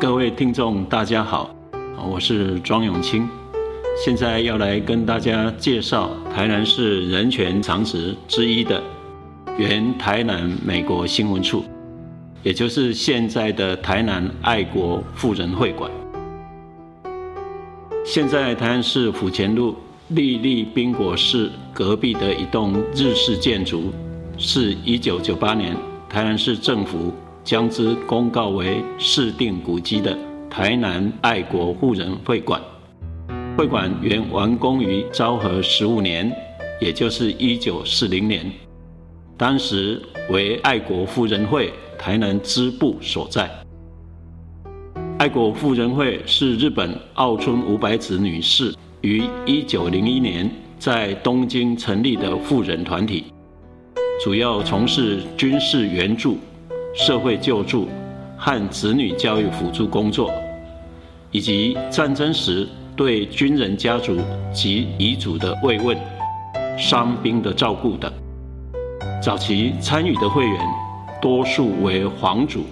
各位听众，大家好，我是庄永清，现在要来跟大家介绍台南市人权长职之一的原台南美国新闻处，也就是现在的台南爱国妇人会馆。现在台南市府前路丽丽宾果市隔壁的一栋日式建筑，是一九九八年台南市政府。将之公告为市定古迹的台南爱国妇人会馆，会馆原完工于昭和十五年，也就是一九四零年，当时为爱国妇人会台南支部所在。爱国妇人会是日本奥村五百子女士于一九零一年在东京成立的妇人团体，主要从事军事援助。社会救助和子女教育辅助工作，以及战争时对军人家族及遗族的慰问、伤兵的照顾等。早期参与的会员多数为皇族、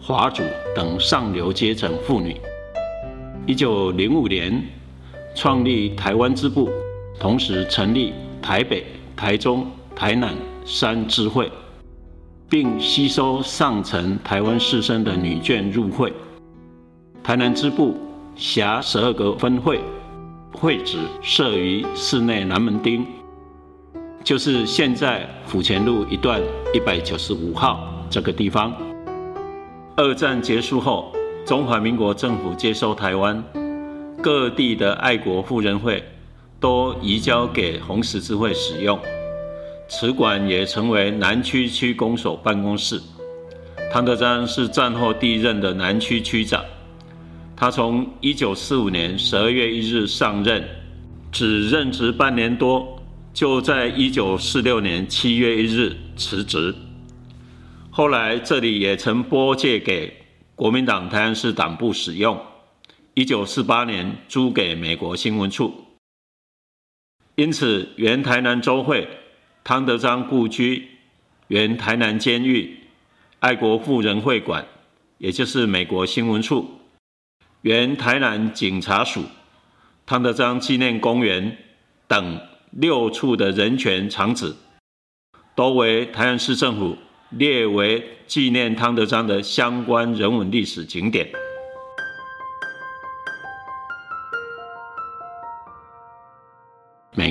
华族等上流阶层妇女。一九零五年创立台湾支部，同时成立台北、台中、台南三支会。并吸收上层台湾士绅的女眷入会。台南支部辖十二个分会，会址设于市内南门町，就是现在府前路一段一百九十五号这个地方。二战结束后，中华民国政府接收台湾各地的爱国妇人会，都移交给红十字会使用。此馆也成为南区区公所办公室。汤德章是战后第一任的南区区长，他从一九四五年十二月一日上任，只任职半年多，就在一九四六年七月一日辞职。后来这里也曾拨借给国民党台湾市党部使用，一九四八年租给美国新闻处。因此，原台南州会。汤德章故居、原台南监狱、爱国妇人会馆，也就是美国新闻处、原台南警察署、汤德章纪念公园等六处的人权场址，都为台南市政府列为纪念汤德章的相关人文历史景点。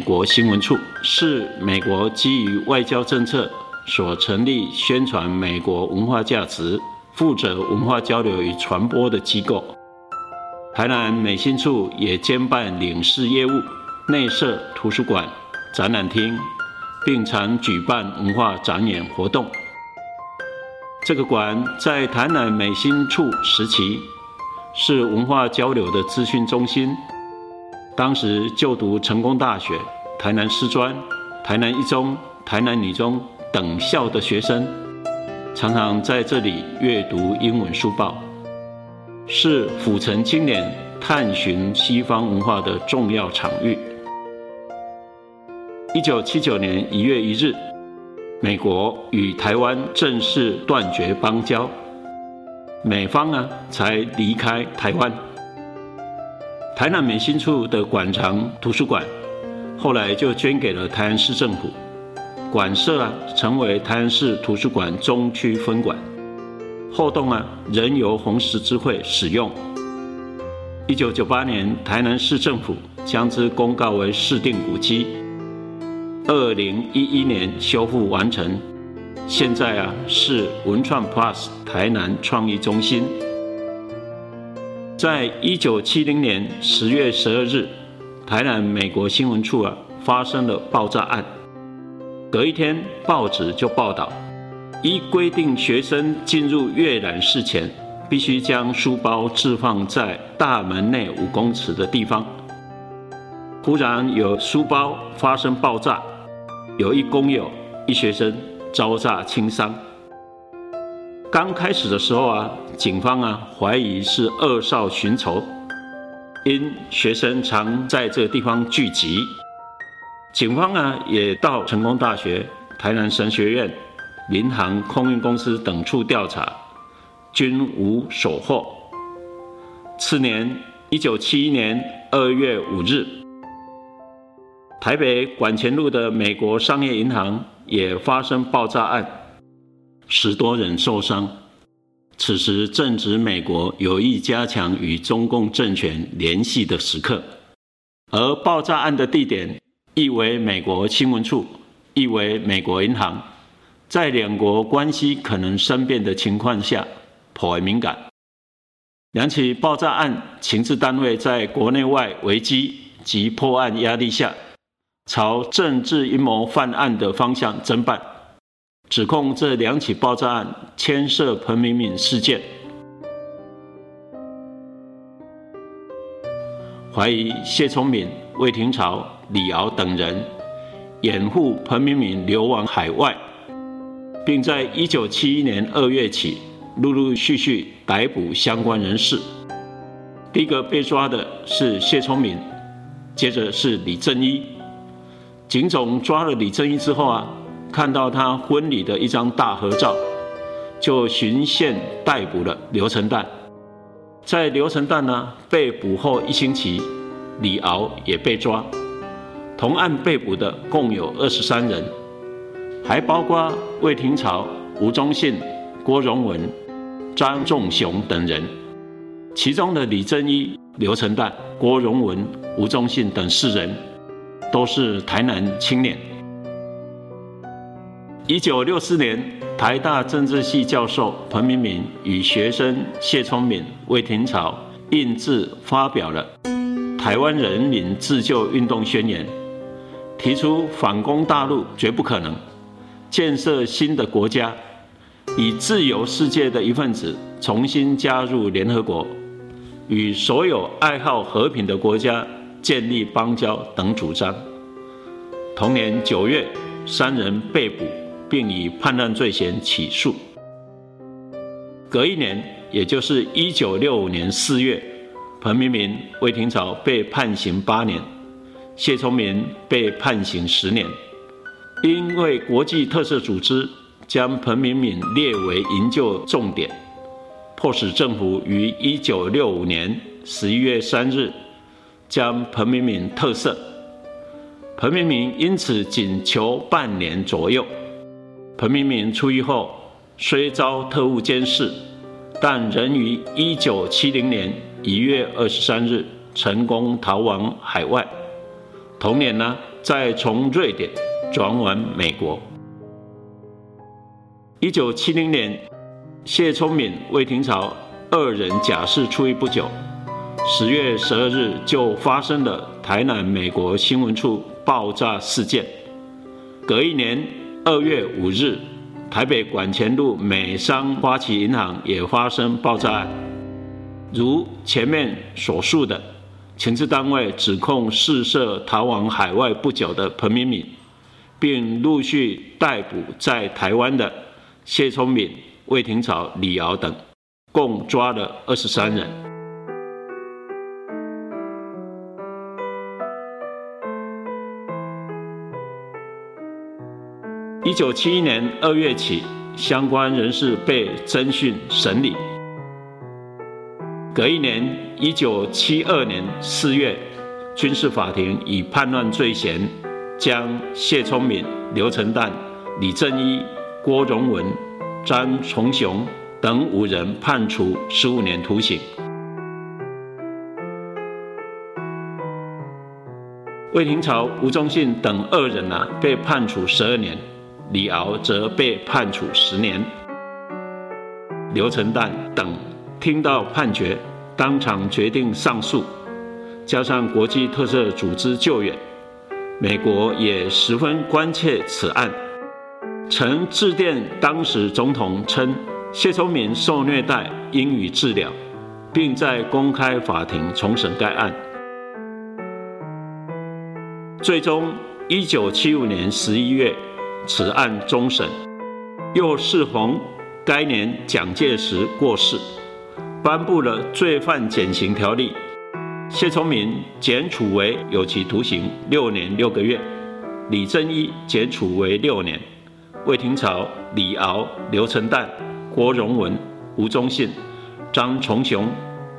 国新闻处是美国基于外交政策所成立、宣传美国文化价值、负责文化交流与传播的机构。台南美新处也兼办领事业务、内设图书馆、展览厅，并常举办文化展演活动。这个馆在台南美新处时期是文化交流的资讯中心。当时就读成功大学、台南师专、台南一中、台南女中等校的学生，常常在这里阅读英文书报，是府城青年探寻西方文化的重要场域。一九七九年一月一日，美国与台湾正式断绝邦交，美方呢才离开台湾。台南美新处的馆藏图书馆，后来就捐给了台南市政府，馆舍啊成为台南市图书馆中区分馆，后栋啊仍由红十字会使用。一九九八年，台南市政府将之公告为市定古迹，二零一一年修复完成，现在啊是文创 Plus 台南创意中心。在一九七零年十月十二日，台南美国新闻处啊发生了爆炸案。隔一天，报纸就报道，依规定，学生进入阅览室前，必须将书包置放在大门内五公尺的地方。忽然有书包发生爆炸，有一工友、一学生遭炸轻伤。刚开始的时候啊，警方啊怀疑是二少寻仇，因学生常在这个地方聚集，警方啊也到成功大学、台南神学院、民航空运公司等处调查，均无所获。次年，一九七一年二月五日，台北管前路的美国商业银行也发生爆炸案，十多人受伤。此时正值美国有意加强与中共政权联系的时刻，而爆炸案的地点亦为美国新闻处，亦为美国银行，在两国关系可能生变的情况下，颇为敏感。两起爆炸案，情治单位在国内外危机及破案压力下，朝政治阴谋犯案的方向侦办。指控这两起爆炸案牵涉彭明敏事件，怀疑谢聪敏、魏廷朝、李敖等人掩护彭明敏流亡海外，并在一九七一年二月起陆陆续续逮捕相关人士。第一个被抓的是谢聪敏，接着是李正一。警总抓了李正一之后啊。看到他婚礼的一张大合照，就循线逮捕了刘成旦。在刘成旦呢被捕后一星期，李敖也被抓。同案被捕的共有二十三人，还包括魏廷朝、吴宗信、郭荣文、张仲雄等人。其中的李正一、刘成旦、郭荣文、吴宗信等四人，都是台南青年。一九六四年，台大政治系教授彭明敏与学生谢聪敏、魏廷朝印制发表了《台湾人民自救运动宣言》，提出反攻大陆绝不可能，建设新的国家，以自由世界的一份子重新加入联合国，与所有爱好和平的国家建立邦交等主张。同年九月，三人被捕。并以叛乱罪嫌起诉。隔一年，也就是一九六五年四月，彭明敏、魏廷朝被判刑八年，谢聪明被判刑十年。因为国际特色组织将彭明敏列为营救重点，迫使政府于一九六五年十一月三日将彭明敏特赦。彭明敏因此仅囚半年左右。彭明敏出狱后，虽遭特务监视，但仍于一九七零年一月二十三日成功逃亡海外。同年呢，再从瑞典转往美国。一九七零年，谢聪敏、魏廷朝二人假释出狱不久，十月十二日就发生了台南美国新闻处爆炸事件。隔一年。二月五日，台北管前路美商花旗银行也发生爆炸案。如前面所述的，情治单位指控试射逃往海外不久的彭明敏，并陆续逮捕在台湾的谢聪敏、魏廷朝、李敖等，共抓了二十三人。一九七一年二月起，相关人士被侦讯审理。隔一年，一九七二年四月，军事法庭以叛乱罪嫌，将谢聪敏、刘成旦、李正一、郭荣文、张崇雄等五人判处十五年徒刑。魏廷朝、吴宗信等二人呢，被判处十二年。李敖则被判处十年，刘成旦等听到判决，当场决定上诉。加上国际特色组织救援，美国也十分关切此案，曾致电当时总统称谢聪明受虐待，应予治疗，并在公开法庭重审该案。最终，一九七五年十一月。此案终审，又适逢该年蒋介石过世，颁布了罪犯减刑条例，谢聪明减处为有期徒刑六年六个月，李正一减处为六年，魏廷朝、李敖、刘成旦、郭荣文、吴宗信、张崇雄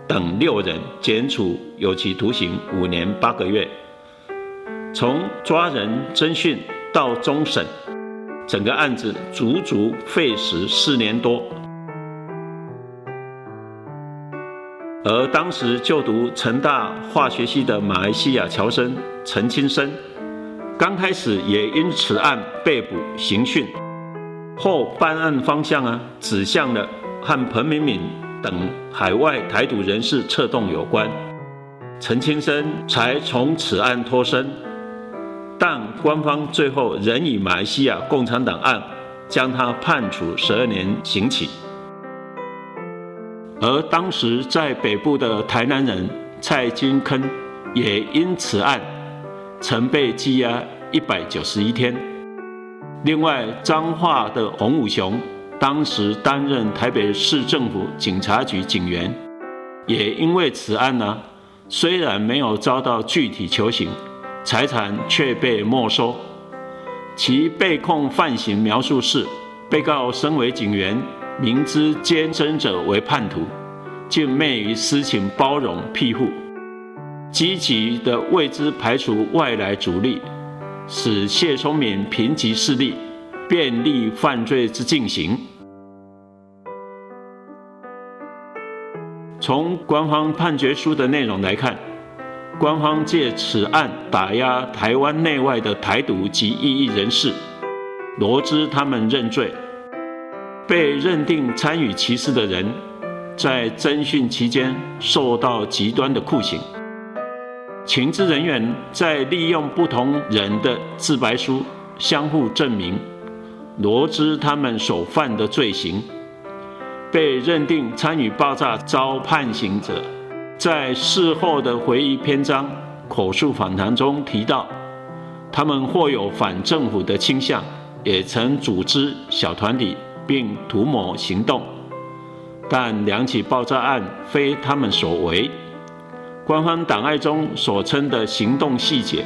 等六人减处有期徒刑五年八个月。从抓人侦讯到终审，整个案子足足费时四年多。而当时就读成大化学系的马来西亚侨生陈清生，刚开始也因此案被捕刑讯，后办案方向啊指向了和彭明敏等海外台独人士策动有关，陈清生才从此案脱身，但官方最后仍以马来西亚共产党案将他判处十二年刑期。而当时在北部的台南人蔡金坑，也因此案曾被羁押一百九十一天。另外，彰化的洪武雄，当时担任台北市政府警察局警员，也因为此案呢，虽然没有遭到具体求刑，财产却被没收。其被控犯行描述是：被告身为警员。明知监生者为叛徒，竟昧于私情包容庇护，积极的为之排除外来阻力，使谢聪明贫瘠势力便利犯罪之进行。从官方判决书的内容来看，官方借此案打压台湾内外的台独及异议人士，罗织他们认罪。被认定参与歧视的人，在侦讯期间受到极端的酷刑。情治人员在利用不同人的自白书相互证明，罗织他们所犯的罪行。被认定参与爆炸遭判刑者，在事后的回忆篇章、口述访谈中提到，他们或有反政府的倾向，也曾组织小团体。并图谋行动，但两起爆炸案非他们所为。官方档案中所称的行动细节，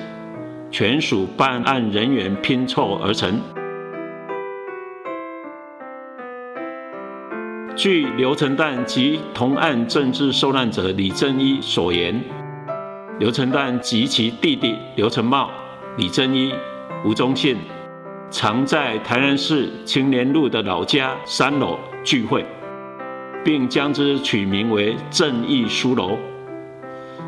全属办案人员拼凑而成。据刘成旦及同案政治受难者李正一所言，刘成旦及其弟弟刘成茂、李正一、吴宗宪。常在台南市青年路的老家三楼聚会，并将之取名为“正义书楼”，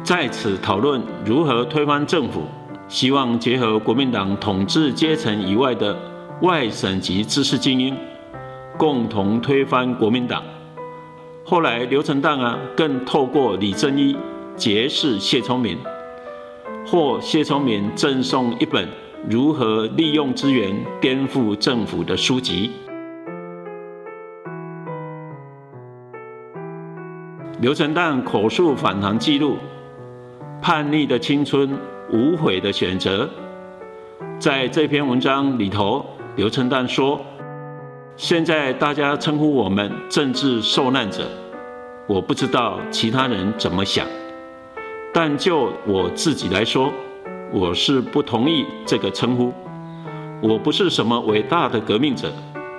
在此讨论如何推翻政府，希望结合国民党统治阶层以外的外省籍知识精英，共同推翻国民党。后来刘成旦啊，更透过李正一结识谢聪明，或谢聪明赠送一本。如何利用资源颠覆政府的书籍？刘成旦口述反唐记录，叛逆的青春，无悔的选择。在这篇文章里头，刘成旦说：“现在大家称呼我们政治受难者，我不知道其他人怎么想，但就我自己来说。”我是不同意这个称呼。我不是什么伟大的革命者，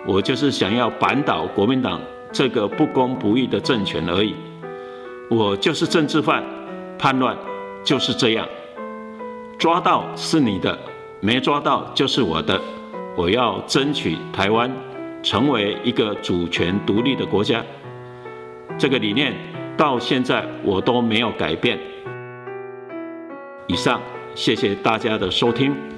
我就是想要扳倒国民党这个不公不义的政权而已。我就是政治犯，叛乱就是这样。抓到是你的，没抓到就是我的。我要争取台湾成为一个主权独立的国家。这个理念到现在我都没有改变。以上。谢谢大家的收听。